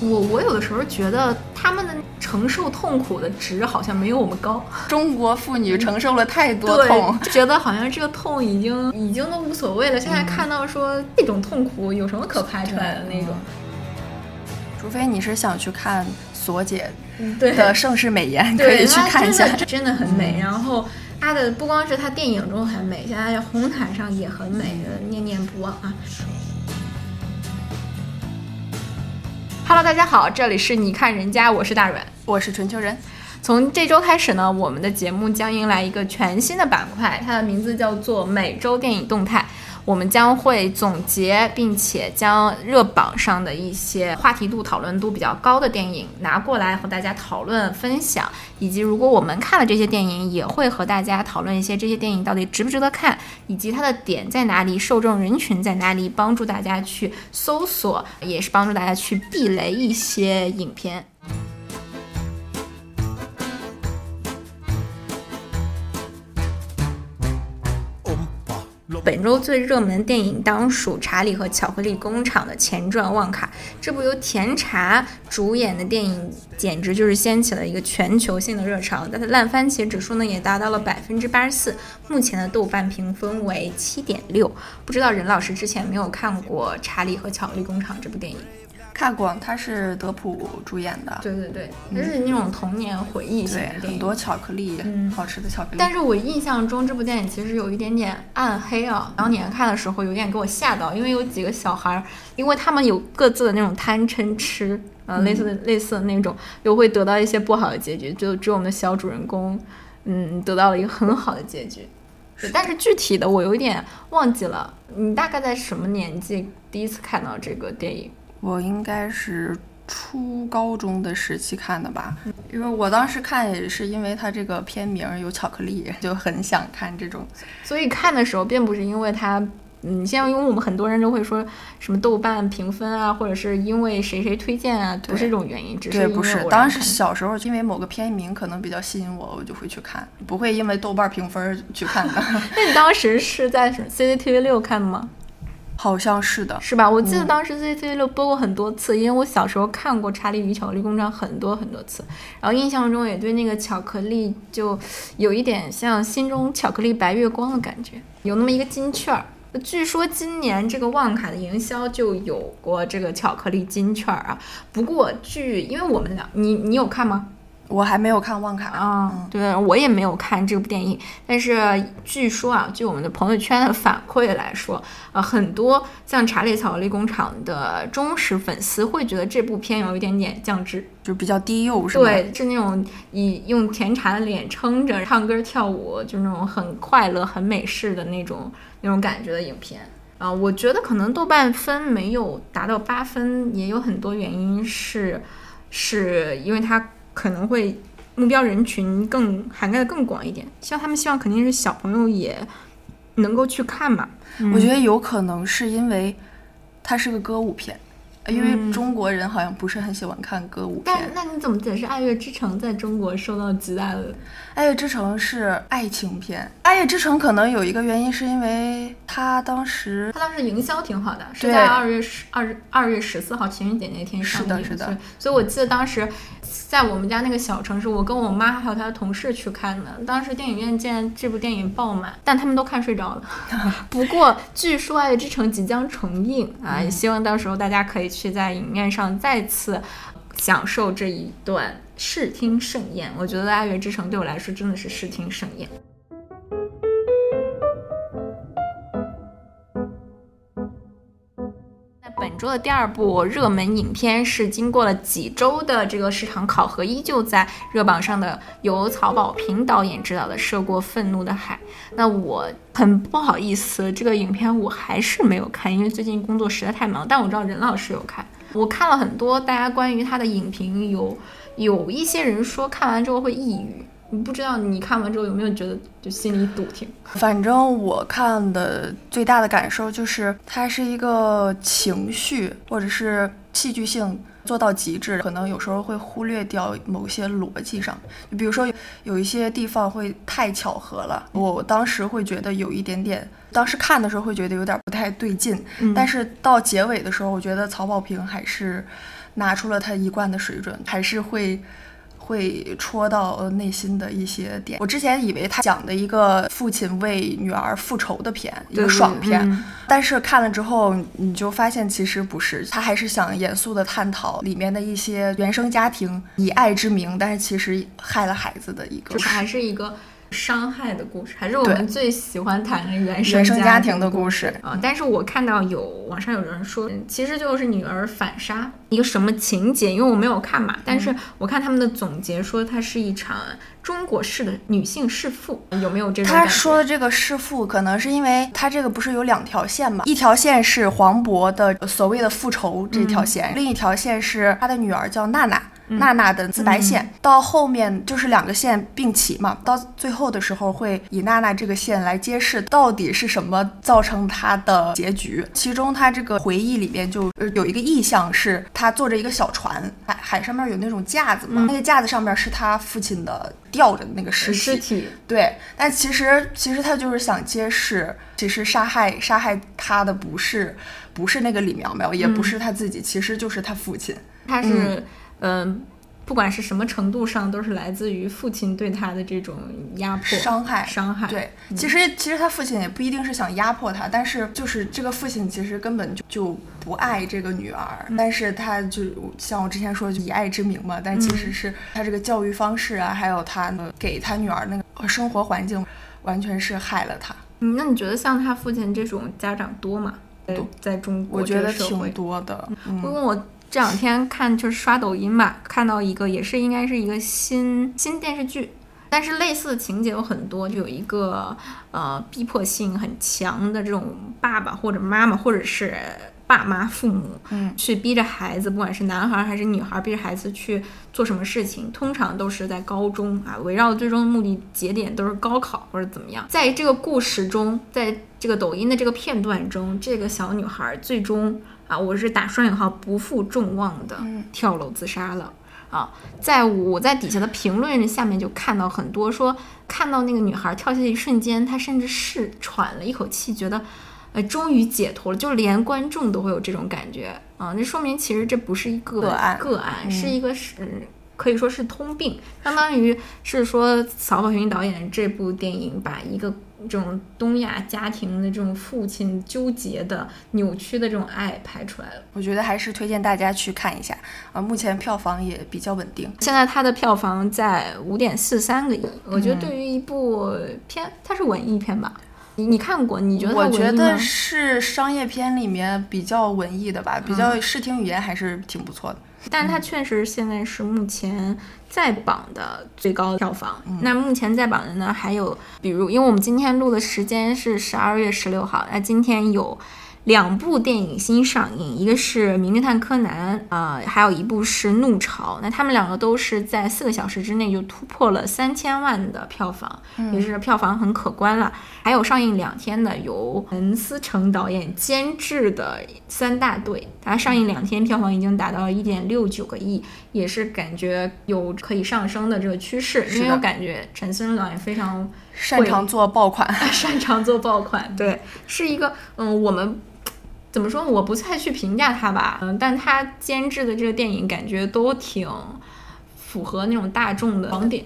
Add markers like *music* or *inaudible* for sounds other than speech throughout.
我我有的时候觉得他们的承受痛苦的值好像没有我们高。*laughs* 中国妇女承受了太多痛，觉得好像这个痛已经已经都无所谓了。现在看到说这种痛苦有什么可拍出来的那种？除非你是想去看索姐的《盛世美颜》，可以去看一下，真的很美。然后她的不光是她电影中很美，现在红毯上也很美，念念不忘啊。Hello，大家好，这里是你看人家，我是大软，我是春秋人。从这周开始呢，我们的节目将迎来一个全新的板块，它的名字叫做每周电影动态。我们将会总结，并且将热榜上的一些话题度、讨论度比较高的电影拿过来和大家讨论分享，以及如果我们看了这些电影，也会和大家讨论一些这些电影到底值不值得看，以及它的点在哪里，受众人群在哪里，帮助大家去搜索，也是帮助大家去避雷一些影片。本周最热门电影当属《查理和巧克力工厂》的前传《旺卡》。这部由甜茶主演的电影，简直就是掀起了一个全球性的热潮。它的烂番茄指数呢，也达到了百分之八十四，目前的豆瓣评分为七点六。不知道任老师之前没有看过《查理和巧克力工厂》这部电影？看过，他是德普主演的。对对对，它是那种童年回忆型很多巧克力，嗯，好吃的巧克力。但是我印象中这部电影其实有一点点暗黑啊，当年看的时候有点给我吓到，因为有几个小孩，因为他们有各自的那种贪嗔痴，嗯，类似的类似的那种，又会得到一些不好的结局，就只有我们的小主人公，嗯，得到了一个很好的结局。但是具体的我有点忘记了，你大概在什么年纪第一次看到这个电影？我应该是初高中的时期看的吧，因为我当时看也是因为它这个片名有巧克力，就很想看这种。所以看的时候并不是因为它，嗯，现在因为我们很多人都会说什么豆瓣评分啊，或者是因为谁谁推荐啊，不是这种原因，只是不是。当时小时候因为某个片名可能比较吸引我，我就会去看，不会因为豆瓣评分去看的。*laughs* 那你当时是在 CCTV 六看的吗？好像是的，是吧？我记得当时 CCTV 六播过很多次，因为我小时候看过《查理与巧克力工厂》很多很多次，然后印象中也对那个巧克力就有一点像心中巧克力白月光的感觉，有那么一个金券儿。据说今年这个旺卡的营销就有过这个巧克力金券儿啊。不过据因为我们俩，你你有看吗？我还没有看《旺卡》啊，对我也没有看这部电影，但是据说啊，据我们的朋友圈的反馈来说，呃，很多像《查理巧克力工厂》的忠实粉丝会觉得这部片有一点点降智，就比较低幼，是吧？对，是那种以用甜茶的脸撑着唱歌跳舞，就那种很快乐、很美式的那种那种感觉的影片啊。我觉得可能豆瓣分没有达到八分，也有很多原因是，是因为它。可能会目标人群更涵盖的更广一点，希望他们希望肯定是小朋友也能够去看嘛。我觉得有可能是因为它是个歌舞片。因为中国人好像不是很喜欢看歌舞片，那你怎么解释《爱乐之城》在中国受到极大的？《爱乐之城》是爱情片，《爱乐之城》可能有一个原因是因为它当时它当时营销挺好的，是在二月十二二月十四号情人节那天上映的，是的。所以我记得当时在我们家那个小城市，我跟我妈还有她的同事去看的，当时电影院见这部电影爆满，但他们都看睡着了。*laughs* 不过据说《爱乐之城》即将重映啊，也希望到时候大家可以去。去在影院上再次享受这一段视听盛宴，我觉得《爱乐之城》对我来说真的是视听盛宴。那本周的第二部热门影片是经过了几周的这个市场考核，依旧在热榜上的，由曹保平导演执导的《涉过愤怒的海》。那我很不好意思，这个影片我还是没有看，因为最近工作实在太忙。但我知道任老师有看，我看了很多大家关于他的影评，有有一些人说看完之后会抑郁。你不知道你看完之后有没有觉得就心里堵挺？反正我看的最大的感受就是，它是一个情绪或者是戏剧性。做到极致，可能有时候会忽略掉某些逻辑上，就比如说有一些地方会太巧合了。我当时会觉得有一点点，当时看的时候会觉得有点不太对劲。但是到结尾的时候，我觉得曹保平还是拿出了他一贯的水准，还是会。会戳到内心的一些点。我之前以为他讲的一个父亲为女儿复仇的片，一个爽片，但是看了之后，你就发现其实不是，他还是想严肃的探讨里面的一些原生家庭以爱之名，但是其实害了孩子的一个，就是还是一个。伤害的故事，还是我们最喜欢谈的原生家庭的故事啊！但是我看到有网上有人说，其实就是女儿反杀一个什么情节？因为我没有看嘛，但是我看他们的总结说，它是一场中国式的女性弑父，有没有这种？他说的这个弑父，可能是因为他这个不是有两条线嘛？一条线是黄渤的所谓的复仇这条线，另一条线是他的女儿叫娜娜。娜娜的自白线到后面就是两个线并齐嘛，到最后的时候会以娜娜这个线来揭示到底是什么造成她的结局。其中她这个回忆里面就有一个意象，是她坐着一个小船，海海上面有那种架子嘛，那个架子上面是她父亲的吊着的那个尸尸体。对，但其实其实她就是想揭示，其实杀害杀害她的不是不是那个李苗苗，也不是她自己，其实就是她父亲。她是。嗯，不管是什么程度上，都是来自于父亲对他的这种压迫、伤害、伤害。对，其实其实他父亲也不一定是想压迫他，但是就是这个父亲其实根本就就不爱这个女儿，但是他就像我之前说，就以爱之名嘛，但其实是他这个教育方式啊，还有他给他女儿那个生活环境，完全是害了他。嗯，那你觉得像他父亲这种家长多吗？在在中国，我觉得挺多的。因为我。这两天看就是刷抖音吧，看到一个也是应该是一个新新电视剧，但是类似的情节有很多，就有一个呃逼迫性很强的这种爸爸或者妈妈或者是爸妈父母，嗯，去逼着孩子，不管是男孩还是女孩，逼着孩子去做什么事情，通常都是在高中啊，围绕最终的目的节点都是高考或者怎么样。在这个故事中，在这个抖音的这个片段中，这个小女孩最终。啊，我是打双引号不负众望的跳楼自杀了啊！在我在底下的评论下面就看到很多说，看到那个女孩跳下去一瞬间，她甚至是喘了一口气，觉得，呃，终于解脱了。就连观众都会有这种感觉啊！那说明其实这不是一个个案，个案是一个是可以说是通病，相当于是说曹保平导演这部电影把一个。这种东亚家庭的这种父亲纠结的、扭曲的这种爱拍出来了，我觉得还是推荐大家去看一下啊。目前票房也比较稳定，现在它的票房在五点四三个亿。我觉得对于一部片，它是文艺片吧？你你看过？你觉得？我觉得是商业片里面比较文艺的吧，比较视听语言还是挺不错的。但它确实现在是目前。在榜的最高票房，那目前在榜的呢？还有，比如，因为我们今天录的时间是十二月十六号，那今天有。两部电影新上映，一个是《名侦探柯南》，呃，还有一部是《怒潮》。那他们两个都是在四个小时之内就突破了三千万的票房，也是票房很可观了。还有上映两天的由陈思诚导演监制的《三大队》，它上映两天票房已经达到了一点六九个亿，也是感觉有可以上升的这个趋势。因为我感觉陈思诚导演非常擅长做爆款，*laughs* 擅长做爆款，*laughs* 对，是一个嗯，我们。怎么说？我不太去评价他吧，嗯，但他监制的这个电影感觉都挺符合那种大众的盲点。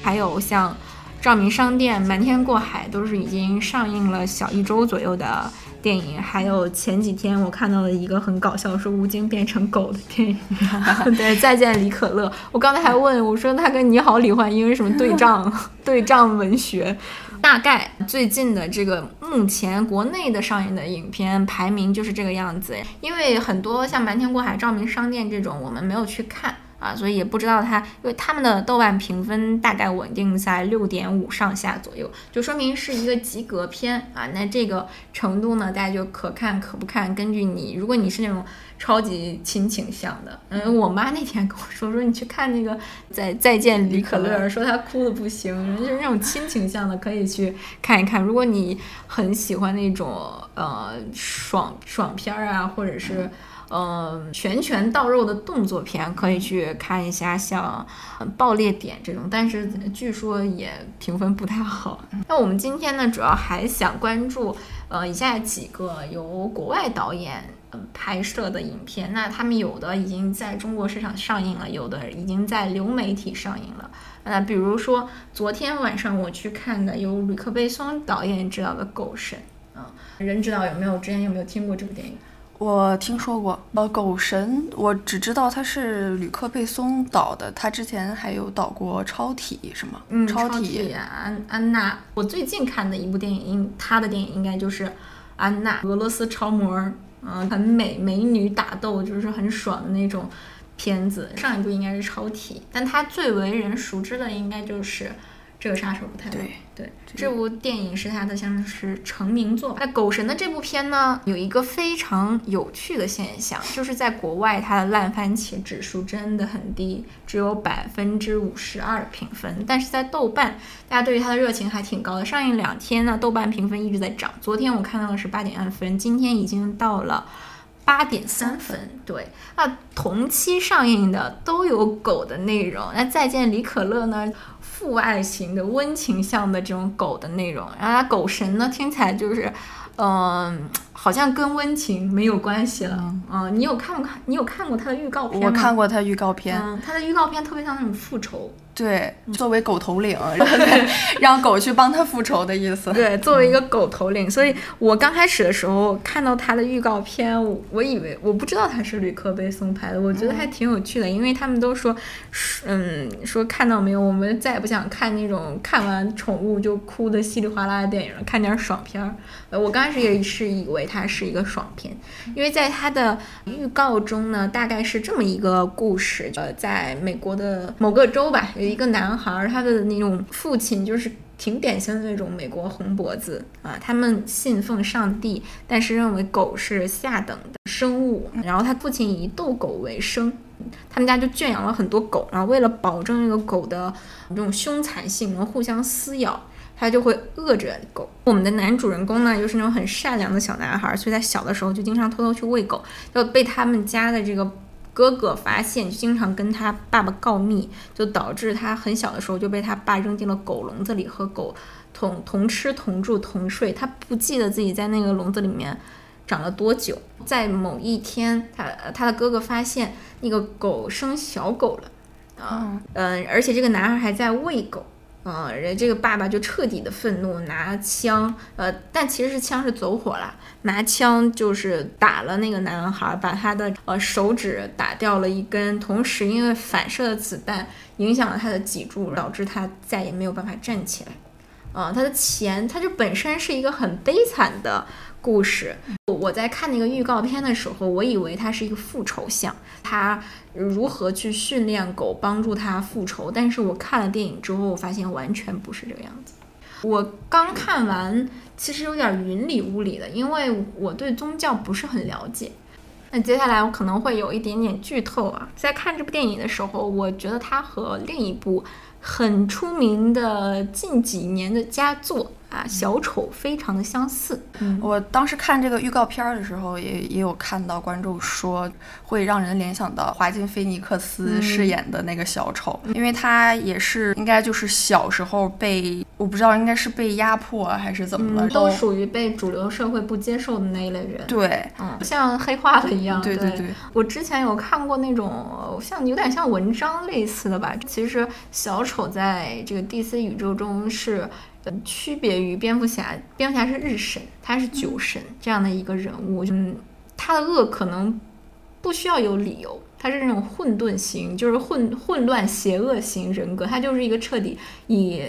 还有像《照明商店》《瞒天过海》都是已经上映了小一周左右的电影。还有前几天我看到了一个很搞笑，说吴京变成狗的电影，*laughs* 对，《再见李可乐》。我刚才还问我说，他跟《你好，李焕英》什么对仗？*laughs* 对仗文学？大概最近的这个目前国内的上映的影片排名就是这个样子，因为很多像《瞒天过海》《照明商店》这种我们没有去看。啊，所以也不知道它，因为他们的豆瓣评分大概稳定在六点五上下左右，就说明是一个及格片啊。那这个程度呢，大家就可看可不看，根据你，如果你是那种。超级亲情向的，嗯，我妈那天跟我说，说你去看那个再再见李可乐，说她哭的不行，就是那种亲情向的，可以去看一看。如果你很喜欢那种呃爽爽片儿啊，或者是呃拳拳到肉的动作片，可以去看一下像《爆裂点》这种，但是据说也评分不太好。那我们今天呢，主要还想关注呃以下几个由国外导演。拍摄的影片，那他们有的已经在中国市场上映了，有的已经在流媒体上映了。那比如说昨天晚上我去看的由吕克贝松导演执导的《狗神》，嗯，人知道有没有？之前有没有听过这部电影？我听说过。呃，《狗神》，我只知道他是吕克贝松导的，他之前还有导过《超体》，是吗？嗯，超体安安娜。我最近看的一部电影，他的电影应该就是《安娜》，俄罗斯超模。嗯，很美，美女打斗就是很爽的那种片子。上一部应该是超体，但他最为人熟知的应该就是这个杀手不太冷。对。对，这部电影是他的像是成名作。那《狗神》的这部片呢，有一个非常有趣的现象，就是在国外它的烂番茄指数真的很低，只有百分之五十二评分。但是在豆瓣，大家对于它的热情还挺高的。上映两天呢，豆瓣评分一直在涨。昨天我看到的是八点二分，今天已经到了八点三分。对，那同期上映的都有狗的内容。那《再见李可乐》呢？父爱型的温情向的这种狗的内容，然后它狗神呢听起来就是，嗯，好像跟温情没有关系了。嗯，你有看过看？你有看过它的预告片吗？我看过它预告片。嗯，它的预告片特别像那种复仇。对，作为狗头领，*laughs* 然后让狗去帮他复仇的意思。对，作为一个狗头领，所以我刚开始的时候看到他的预告片，我以为我不知道他是吕克贝松拍的，我觉得还挺有趣的，因为他们都说，嗯，说看到没有，我们再也不想看那种看完宠物就哭的稀里哗啦的电影了，看点爽片儿。呃，我刚开始也 *laughs* 是以为它是一个爽片，因为在它的预告中呢，大概是这么一个故事，呃，在美国的某个州吧。有一个男孩，他的那种父亲就是挺典型的那种美国红脖子啊。他们信奉上帝，但是认为狗是下等的生物。然后他父亲以逗狗为生，他们家就圈养了很多狗。然后为了保证那个狗的这种凶残性能互相撕咬，他就会饿着狗。我们的男主人公呢，又是那种很善良的小男孩，所以在小的时候就经常偷偷去喂狗，就被他们家的这个。哥哥发现，就经常跟他爸爸告密，就导致他很小的时候就被他爸扔进了狗笼子里，和狗同同吃同住同睡。他不记得自己在那个笼子里面长了多久。在某一天，他他的哥哥发现那个狗生小狗了，啊，嗯，而且这个男孩还在喂狗。嗯，人这个爸爸就彻底的愤怒，拿枪，呃，但其实是枪是走火了，拿枪就是打了那个男孩，把他的呃手指打掉了一根，同时因为反射的子弹影响了他的脊柱，导致他再也没有办法站起来。啊，他的钱，他就本身是一个很悲惨的。故事，我在看那个预告片的时候，我以为它是一个复仇像，它如何去训练狗帮助它复仇。但是我看了电影之后，我发现完全不是这个样子。我刚看完，其实有点云里雾里的，因为我对宗教不是很了解。那接下来我可能会有一点点剧透啊。在看这部电影的时候，我觉得它和另一部很出名的近几年的佳作。啊，小丑非常的相似。嗯，我当时看这个预告片的时候，也也有看到观众说会让人联想到华金菲尼克斯饰演的那个小丑，因为他也是应该就是小时候被我不知道应该是被压迫还是怎么了，都属于被主流社会不接受的那一类人。对，嗯，像黑化了一样。对对对，我之前有看过那种像有点像文章类似的吧。其实小丑在这个 DC 宇宙中是。区别于蝙蝠侠，蝙蝠侠是日神，他是酒神这样的一个人物。嗯，他的恶可能不需要有理由，他是那种混沌型，就是混混乱邪恶型人格，他就是一个彻底以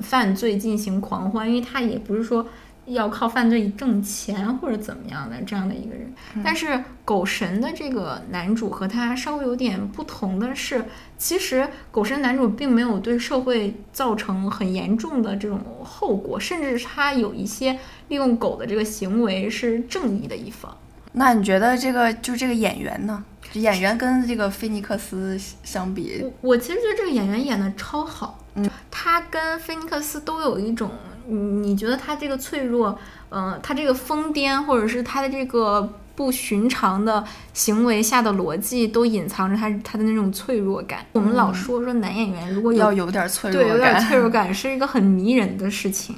犯罪进行狂欢，因为他也不是说。要靠犯罪挣钱或者怎么样的这样的一个人，但是狗神的这个男主和他稍微有点不同的是，其实狗神男主并没有对社会造成很严重的这种后果，甚至他有一些利用狗的这个行为是正义的一方。那你觉得这个就这个演员呢？演员跟这个菲尼克斯相比，我其实觉得这个演员演的超好。嗯，他跟菲尼克斯都有一种。你你觉得他这个脆弱，嗯、他这个疯癫，或者是他的这个不寻常的行为下的逻辑，都隐藏着他他的那种脆弱感。我们老说说男演员如果有要有点脆弱对，有点感，脆弱感是一个很迷人的事情。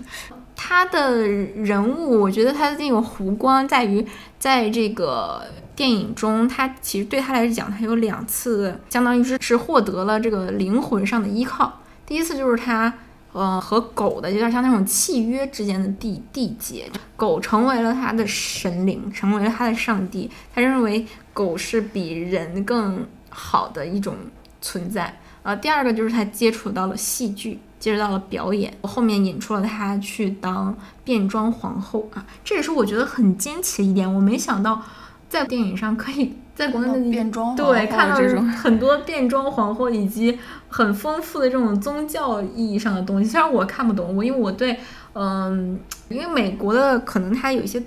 他的人物，我觉得他的那种弧光在于，在这个电影中，他其实对他来讲，他有两次，相当于是是获得了这个灵魂上的依靠。第一次就是他，呃，和狗的有点像那种契约之间的缔缔结，狗成为了他的神灵，成为了他的上帝。他认为狗是比人更好的一种存在。呃，第二个就是他接触到了戏剧，接触到了表演，我后面引出了他去当变装皇后啊，这也是我觉得很惊奇的一点。我没想到在电影上可以在国内的变装皇对看到这种 *laughs* 很多变装皇后以及很丰富的这种宗教意义上的东西。虽然我看不懂，我因为我对嗯，因为美国的可能它有一些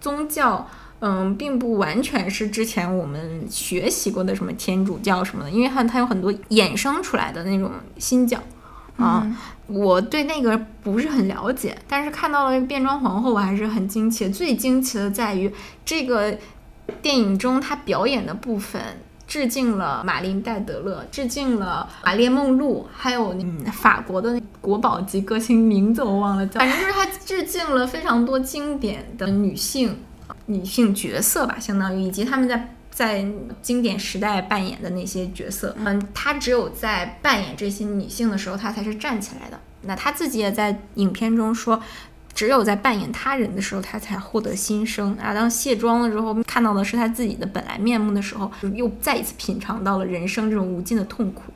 宗教。嗯，并不完全是之前我们学习过的什么天主教什么的，因为它它有很多衍生出来的那种新教啊。嗯我对那个不是很了解，但是看到了变装皇后，我还是很惊奇。最惊奇的在于这个电影中她表演的部分。致敬了马琳戴德勒，致敬了玛丽梦露，还有嗯法国的国宝级歌星，名字我忘了叫，反正就是她致敬了非常多经典的女性女性角色吧，相当于以及他们在在经典时代扮演的那些角色。嗯，她只有在扮演这些女性的时候，她才是站起来的。那她自己也在影片中说。只有在扮演他人的时候，他才获得新生啊！当卸妆了之后，看到的是他自己的本来面目的时候，就又再一次品尝到了人生这种无尽的痛苦。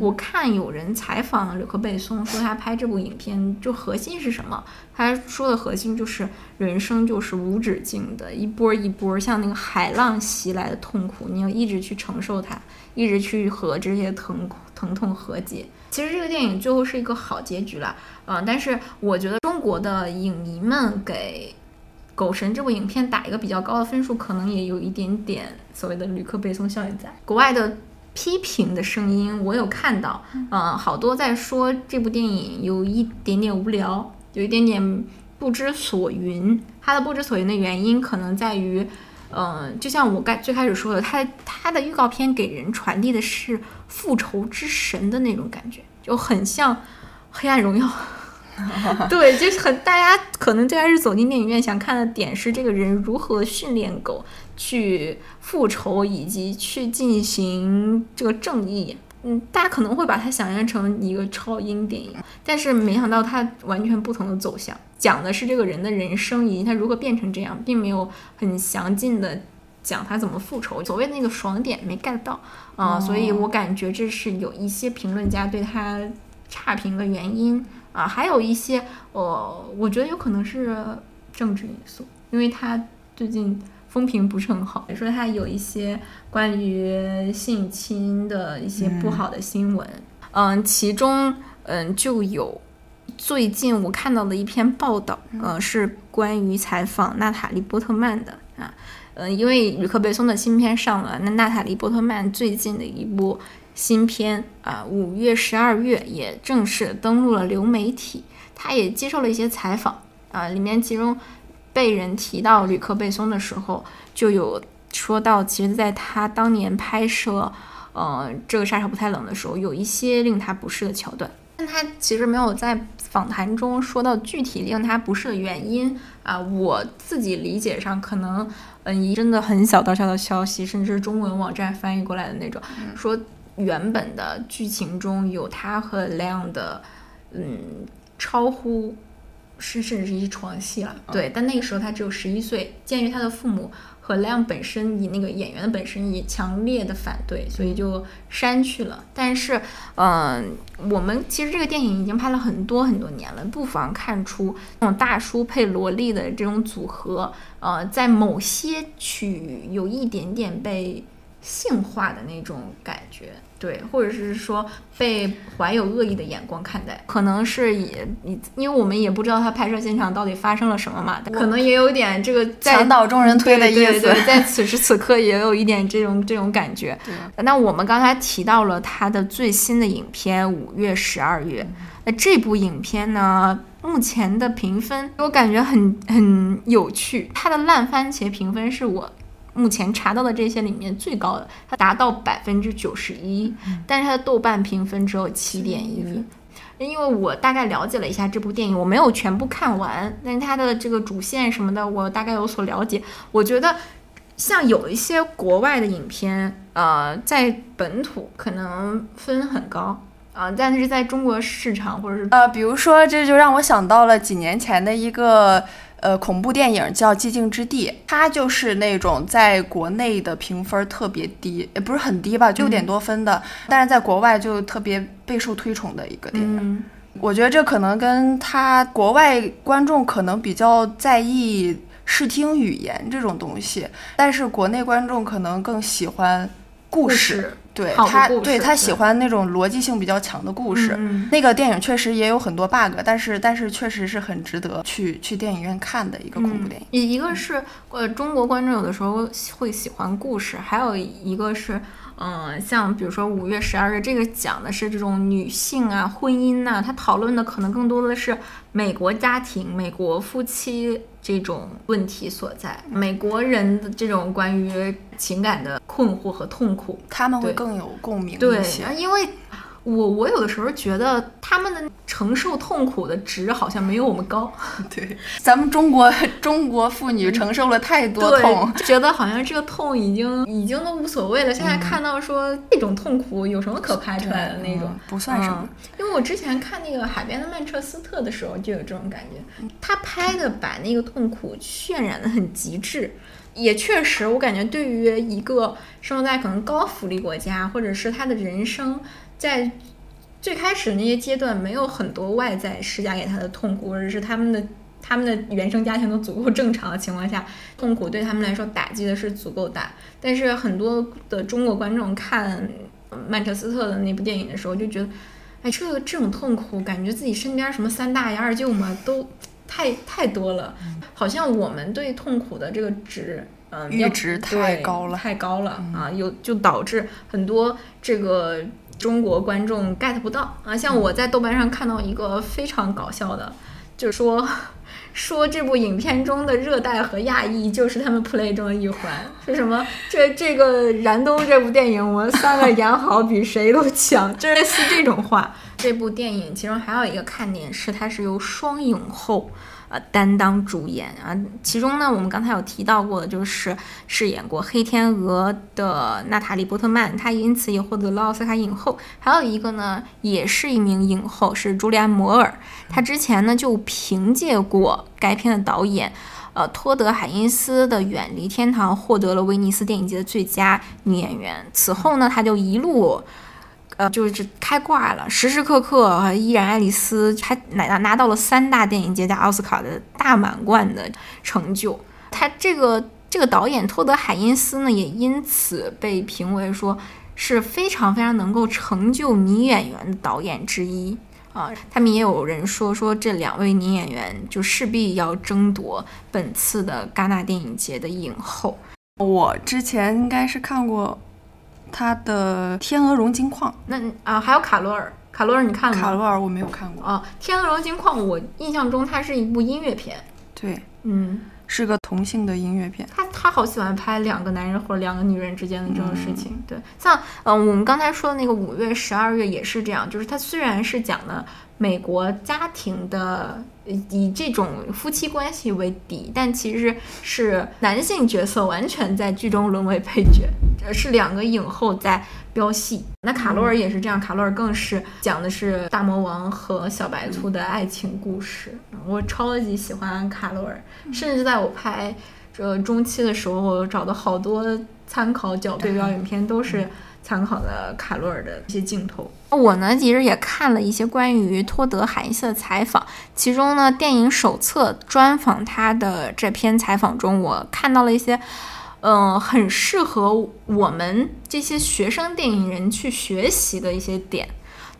我看有人采访柳克贝松说，他拍这部影片就核心是什么？他说的核心就是人生就是无止境的，一波一波像那个海浪袭来的痛苦，你要一直去承受它，一直去和这些疼疼痛和解。其实这个电影最后是一个好结局了，嗯、但是我觉得中国的影迷们给《狗神》这部影片打一个比较高的分数，可能也有一点点所谓的旅客背诵效应在。国外的批评的声音我有看到，嗯、好多在说这部电影有一点点无聊，有一点点不知所云。它的不知所云的原因可能在于。嗯，就像我刚最开始说的，它它的预告片给人传递的是复仇之神的那种感觉，就很像《黑暗荣耀》。*laughs* 对，就是很大家可能最开始走进电影院想看的点是这个人如何训练狗去复仇，以及去进行这个正义。嗯，大家可能会把它想象成一个超英电影，但是没想到它完全不同的走向，讲的是这个人的人生以及他如何变成这样，并没有很详尽的讲他怎么复仇。所谓的那个爽点没 get 到啊、所以我感觉这是有一些评论家对他差评的原因啊，还有一些呃，我觉得有可能是政治因素，因为他最近风评不是很好，说他有一些关于性侵的一些不好的新闻，嗯，其中嗯就有最近我看到的一篇报道，呃，是关于采访娜塔莉波特曼的嗯，因为吕克贝松的新片上了，那娜塔莉波特曼最近的一部新片啊，五月、十二月也正式登陆了流媒体，他也接受了一些采访啊，里面其中被人提到吕克贝松的时候，就有说到，其实在他当年拍摄呃这个杀手不太冷的时候，有一些令他不适的桥段。但他其实没有在访谈中说到具体令他不适的原因啊。我自己理解上可能，嗯，真的很小道消的消息，甚至是中文网站翻译过来的那种，说原本的剧情中有他和亮的，嗯，超乎是甚至是一床戏了。对，但那个时候他只有十一岁，鉴于他的父母。和亮本身以那个演员的本身也强烈的反对，所以就删去了。但是，嗯、我们其实这个电影已经拍了很多很多年了，不妨看出那种大叔配萝莉的这种组合，呃，在某些区域有一点点被性化的那种感觉。对，或者是说被怀有恶意的眼光看待，可能是也你，因为我们也不知道他拍摄现场到底发生了什么嘛，可能也有点这个在墙倒众人推的意思。对对对，在此时此刻也有一点这种这种感觉。那我们刚才提到了他的最新的影片，五月、十二月。那这部影片呢，目前的评分，我感觉很很有趣。它的烂番茄评分是我目前查到的这些里面最高的，它达到百分之九十一，但是它的豆瓣评分只有七点一。因为我大概了解了一下这部电影，我没有全部看完，但是它的这个主线什么的，我大概有所了解。我觉得，像有一些国外的影片，呃，在本土可能分很高啊，但是在中国市场或者是呃，比如说，这就让我想到了几年前的一个。呃，恐怖电影叫《寂静之地》，它就是那种在国内的评分特别低，也不是很低吧，就六点多分的，但是在国外就特别备受推崇的一个电影。我觉得这可能跟他国外观众可能比较在意视听语言这种东西，但是国内观众可能更喜欢故事。对他，对他喜欢那种逻辑性比较强的故事。那个电影确实也有很多 bug，但是但是确实是很值得去去电影院看的一个恐怖电影。一一个是呃中国观众有的时候会喜欢故事，还有一个是。嗯，像比如说五月十二日，这个讲的是这种女性啊、婚姻呐，它讨论的可能更多的是美国家庭、美国夫妻这种问题所在，美国人的这种关于情感的困惑和痛苦，他们会更有共鸣一些，因为。我我有的时候觉得他们的承受痛苦的值好像没有我们高。*laughs* 对，咱们中国 *laughs* 中国妇女承受了太多痛，觉得好像这个痛已经已经都无所谓了。现在看到说这种痛苦有什么可拍出来的那种，不算什么。因为我之前看那个《海边的曼彻斯特》的时候就有这种感觉，他拍的把那个痛苦渲染的很极致，也确实我感觉对于一个生活在可能高福利国家，或者是他的人生。在最开始那些阶段，没有很多外在施加给他的痛苦，或者是他们的他们的原生家庭都足够正常的情况下，痛苦对他们来说打击的是足够大。但是很多的中国观众看曼彻斯特的那部电影的时候，就觉得，哎，这个这种痛苦，感觉自己身边什么三大爷二舅嘛，都太太多了，好像我们对痛苦的这个值，嗯，阈值太高了，太高了啊，有就导致很多这个。中国观众 get 不到啊！像我在豆瓣上看到一个非常搞笑的，就是说 *laughs* 说这部影片中的热带和亚裔就是他们 play 中的一环，是什么？*laughs* 这这个燃冬这部电影，我们三个演好比谁都强，*laughs* 就类似这种话。这部电影其中还有一个看点是，它是由双影后。担当主演啊，其中呢，我们刚才有提到过的，就是饰演过黑天鹅的娜塔莉波特曼，她因此也获得了奥斯卡影后。还有一个呢，也是一名影后，是朱莉安摩尔，她之前呢就凭借过该片的导演，呃，托德海因斯的《远离天堂》获得了威尼斯电影节的最佳女演员。此后呢，她就一路。呃，就是开挂了，时时刻刻依然爱丽丝还拿拿到了三大电影节加奥斯卡的大满贯的成就。他这个这个导演托德海因斯呢，也因此被评为说是非常非常能够成就女演员的导演之一啊。他们也有人说说这两位女演员就势必要争夺本次的戛纳电影节的影后。我之前应该是看过。他的《天鹅绒金矿》，那啊，还有卡罗尔，卡罗尔你看了吗？卡罗尔我没有看过。啊，《天鹅绒金矿》我印象中它是一部音乐片，对，嗯，是个同性的音乐片。他他好喜欢拍两个男人或者两个女人之间的这种事情，对，像嗯，我们刚才说的那个五月、十二月也是这样，就是它虽然是讲的美国家庭的。以这种夫妻关系为底，但其实是男性角色完全在剧中沦为配角，是两个影后在飙戏。那卡洛尔也是这样，卡洛尔更是讲的是大魔王和小白兔的爱情故事。我超级喜欢卡洛尔，甚至在我拍这中期的时候，我找的好多参考角对标影片都是。参考了卡罗尔的一些镜头。我呢，其实也看了一些关于托德海因斯的采访，其中呢，电影手册专访他的这篇采访中，我看到了一些，嗯，很适合我们这些学生电影人去学习的一些点。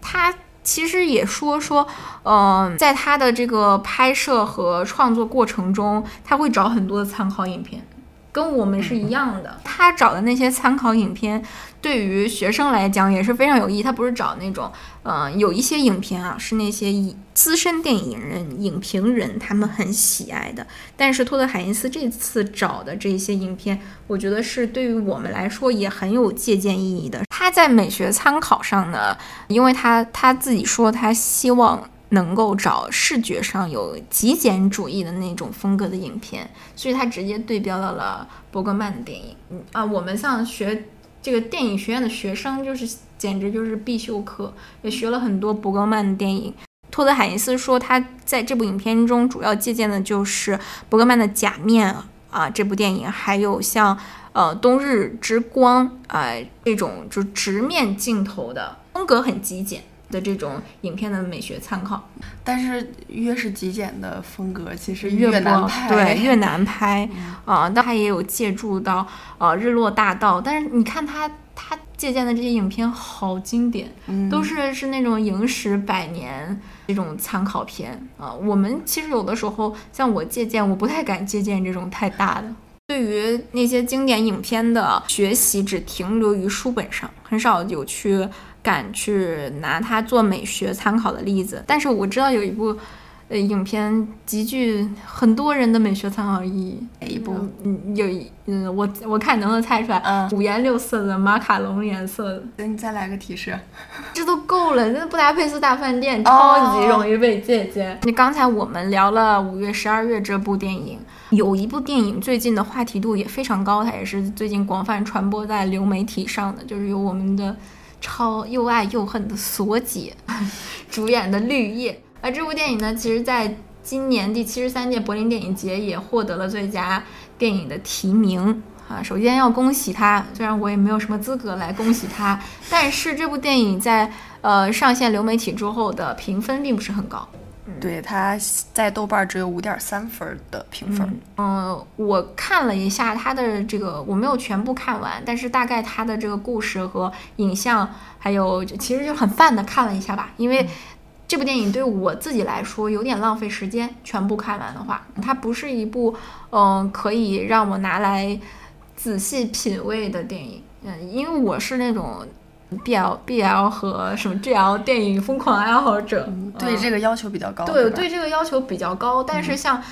他其实也说说，嗯，在他的这个拍摄和创作过程中，他会找很多的参考影片。跟我们是一样的。他找的那些参考影片，对于学生来讲也是非常有意义。他不是找那种，嗯，有一些影片啊，是那些资深电影人、影评人他们很喜爱的。但是托德·海因斯这次找的这些影片，我觉得是对于我们来说也很有借鉴意义的。他在美学参考上呢，因为他他自己说他希望。能够找视觉上有极简主义的那种风格的影片，所以他直接对标到了伯格曼的电影。嗯啊，我们像学这个电影学院的学生，就是简直就是必修课，也学了很多伯格曼的电影。托德·海因斯说，他在这部影片中主要借鉴的就是伯格曼的《假面》啊这部电影，还有像呃《冬日之光》啊这种就直面镜头的风格很极简。的这种影片的美学参考，但是越是极简的风格，其实越难拍。对，*laughs* 越难拍啊。但他也有借助到呃《日落大道》，但是你看他他借鉴的这些影片好经典，都是是那种影史百年这种参考片啊。我们其实有的时候像我借鉴，我不太敢借鉴这种太大的。对于那些经典影片的学习，只停留于书本上，很少有去。敢去拿它做美学参考的例子，但是我知道有一部，呃，影片极具很多人的美学参考意义。哪一部？嗯，有一，嗯，我我看能不能猜出来。嗯，五颜六色的马卡龙颜色。那你再来个提示。这都够了，那布达佩斯大饭店超级容易被借鉴。你刚才我们聊了五月十二月这部电影，有一部电影最近的话题度也非常高，它也是最近广泛传播在流媒体上的，就是有我们的。超又爱又恨的锁姐 *laughs* 主演的《绿叶》而，这部电影呢，其实在今年第七十三届柏林电影节也获得了最佳电影的提名啊。首先要恭喜他，虽然我也没有什么资格来恭喜他，但是这部电影在呃上线流媒体之后的评分并不是很高。对，它在豆瓣只有五点三分的评分。嗯，我看了一下它的这个，我没有全部看完，但是大概它的这个故事和影像，还有其实就很泛的看了一下吧。因为这部电影对我自己来说有点浪费时间，全部看完的话，它不是一部嗯可以让我拿来仔细品味的电影。嗯，因为我是那种。B L B L 和什么 G L 电影疯狂爱好者，对这个要求比较高。对，对这个要求比较高。但是像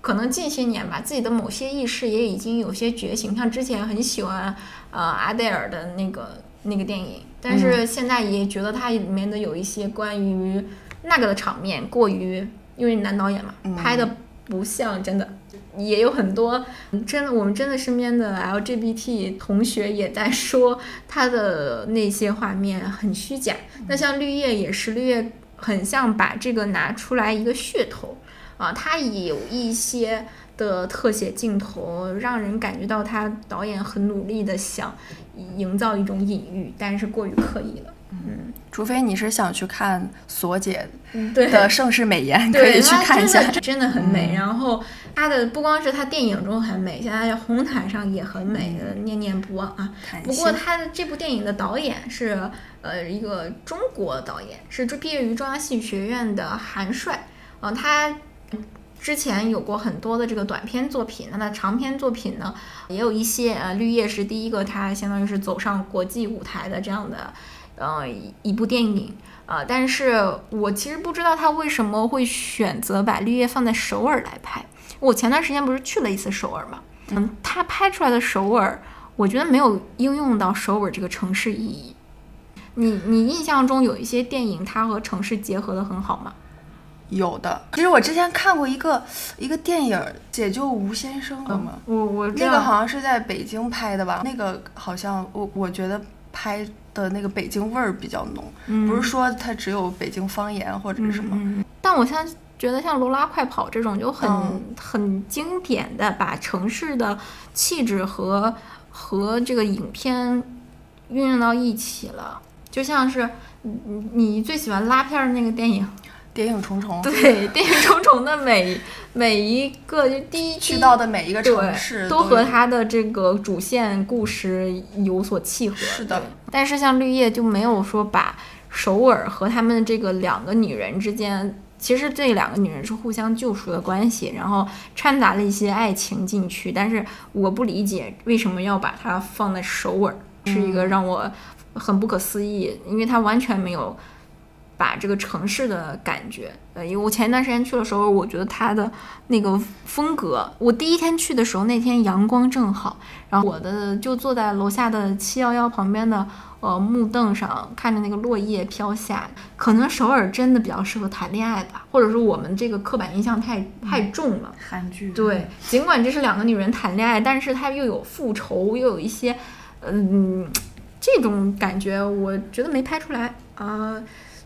可能近些年吧，自己的某些意识也已经有些觉醒。像之前很喜欢呃阿黛尔的那个那个电影，但是现在也觉得它里面的有一些关于那个的场面过于，因为男导演嘛，拍的不像真的。也有很多真的，我们真的身边的 LGBT 同学也在说他的那些画面很虚假。那像绿叶也是，绿叶很像把这个拿出来一个噱头啊，他有一些的特写镜头，让人感觉到他导演很努力的想营造一种隐喻，但是过于刻意了。嗯，除非你是想去看索姐的《盛世美颜》，可以去看一下，真的很美。然后她的不光是她电影中很美，现在红毯上也很美，念念不忘啊。不过她的这部电影的导演是呃一个中国导演，是毕业于中央戏剧学院的韩帅。嗯，他之前有过很多的这个短片作品，那他长篇作品呢也有一些。呃，绿叶是第一个，他相当于是走上国际舞台的这样的。呃，一部电影啊，但是我其实不知道他为什么会选择把绿叶放在首尔来拍。我前段时间不是去了一次首尔嘛，嗯，他拍出来的首尔，我觉得没有应用到首尔这个城市意义。你你印象中有一些电影，它和城市结合的很好吗？有的，其实我之前看过一个一个电影《解救吴先生》的嘛，我我那个好像是在北京拍的吧？那个好像我我觉得拍。的那个北京味儿比较浓，不是说它只有北京方言或者是什么。但我现在觉得像《罗拉快跑》这种就很很经典的，把城市的气质和和这个影片运用到一起了，就像是你你最喜欢拉片儿那个电影。谍影重重，对，谍影重重的每每一个就第一去到的每一个城市，都和它的这个主线故事有所契合。是的，但是像绿叶就没有说把首尔和他们这个两个女人之间其实这两个女人是互相救赎的关系，然后掺杂了一些爱情进去，但是我不理解为什么要把它放在首尔，是一个让我很不可思议，因为它完全没有把这个城市的感觉。呃，因为我前一段时间去的时候，我觉得它的那个风格，我第一天去的时候那天阳光正好，然后我的就坐在楼下的七幺幺旁边的。呃，木凳上看着那个落叶飘下，可能首尔真的比较适合谈恋爱吧，或者说我们这个刻板印象太太重了。韩剧对，尽管这是两个女人谈恋爱，但是它又有复仇，又有一些，嗯，这种感觉，我觉得没拍出来啊。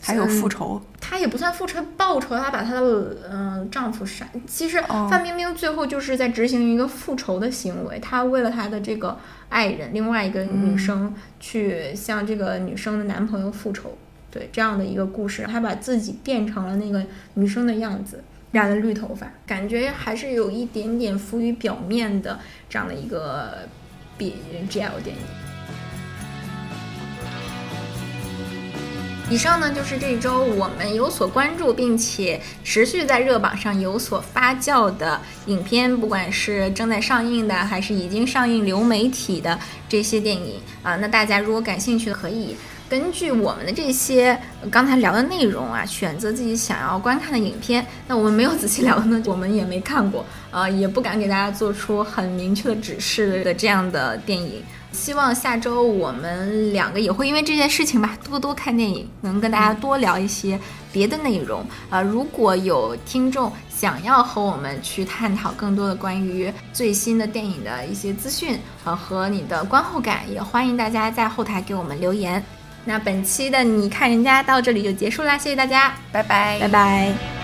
还有复仇，她也不算复仇，报仇，她把她的嗯丈夫杀。其实范冰冰最后就是在执行一个复仇的行为，她为了她的这个爱人，另外一个女生去向这个女生的男朋友复仇，对这样的一个故事，她把自己变成了那个女生的样子，染了绿头发，感觉还是有一点点浮于表面的这样的一个 B G L 电影。以上呢就是这周我们有所关注，并且持续在热榜上有所发酵的影片，不管是正在上映的，还是已经上映流媒体的这些电影啊。那大家如果感兴趣的，可以根据我们的这些刚才聊的内容啊，选择自己想要观看的影片。那我们没有仔细聊的呢，我们也没看过啊，也不敢给大家做出很明确的指示的这样的电影。希望下周我们两个也会因为这件事情吧，多多看电影，能跟大家多聊一些别的内容啊。如果有听众想要和我们去探讨更多的关于最新的电影的一些资讯啊和你的观后感，也欢迎大家在后台给我们留言。那本期的你看人家到这里就结束啦，谢谢大家，拜拜，拜拜。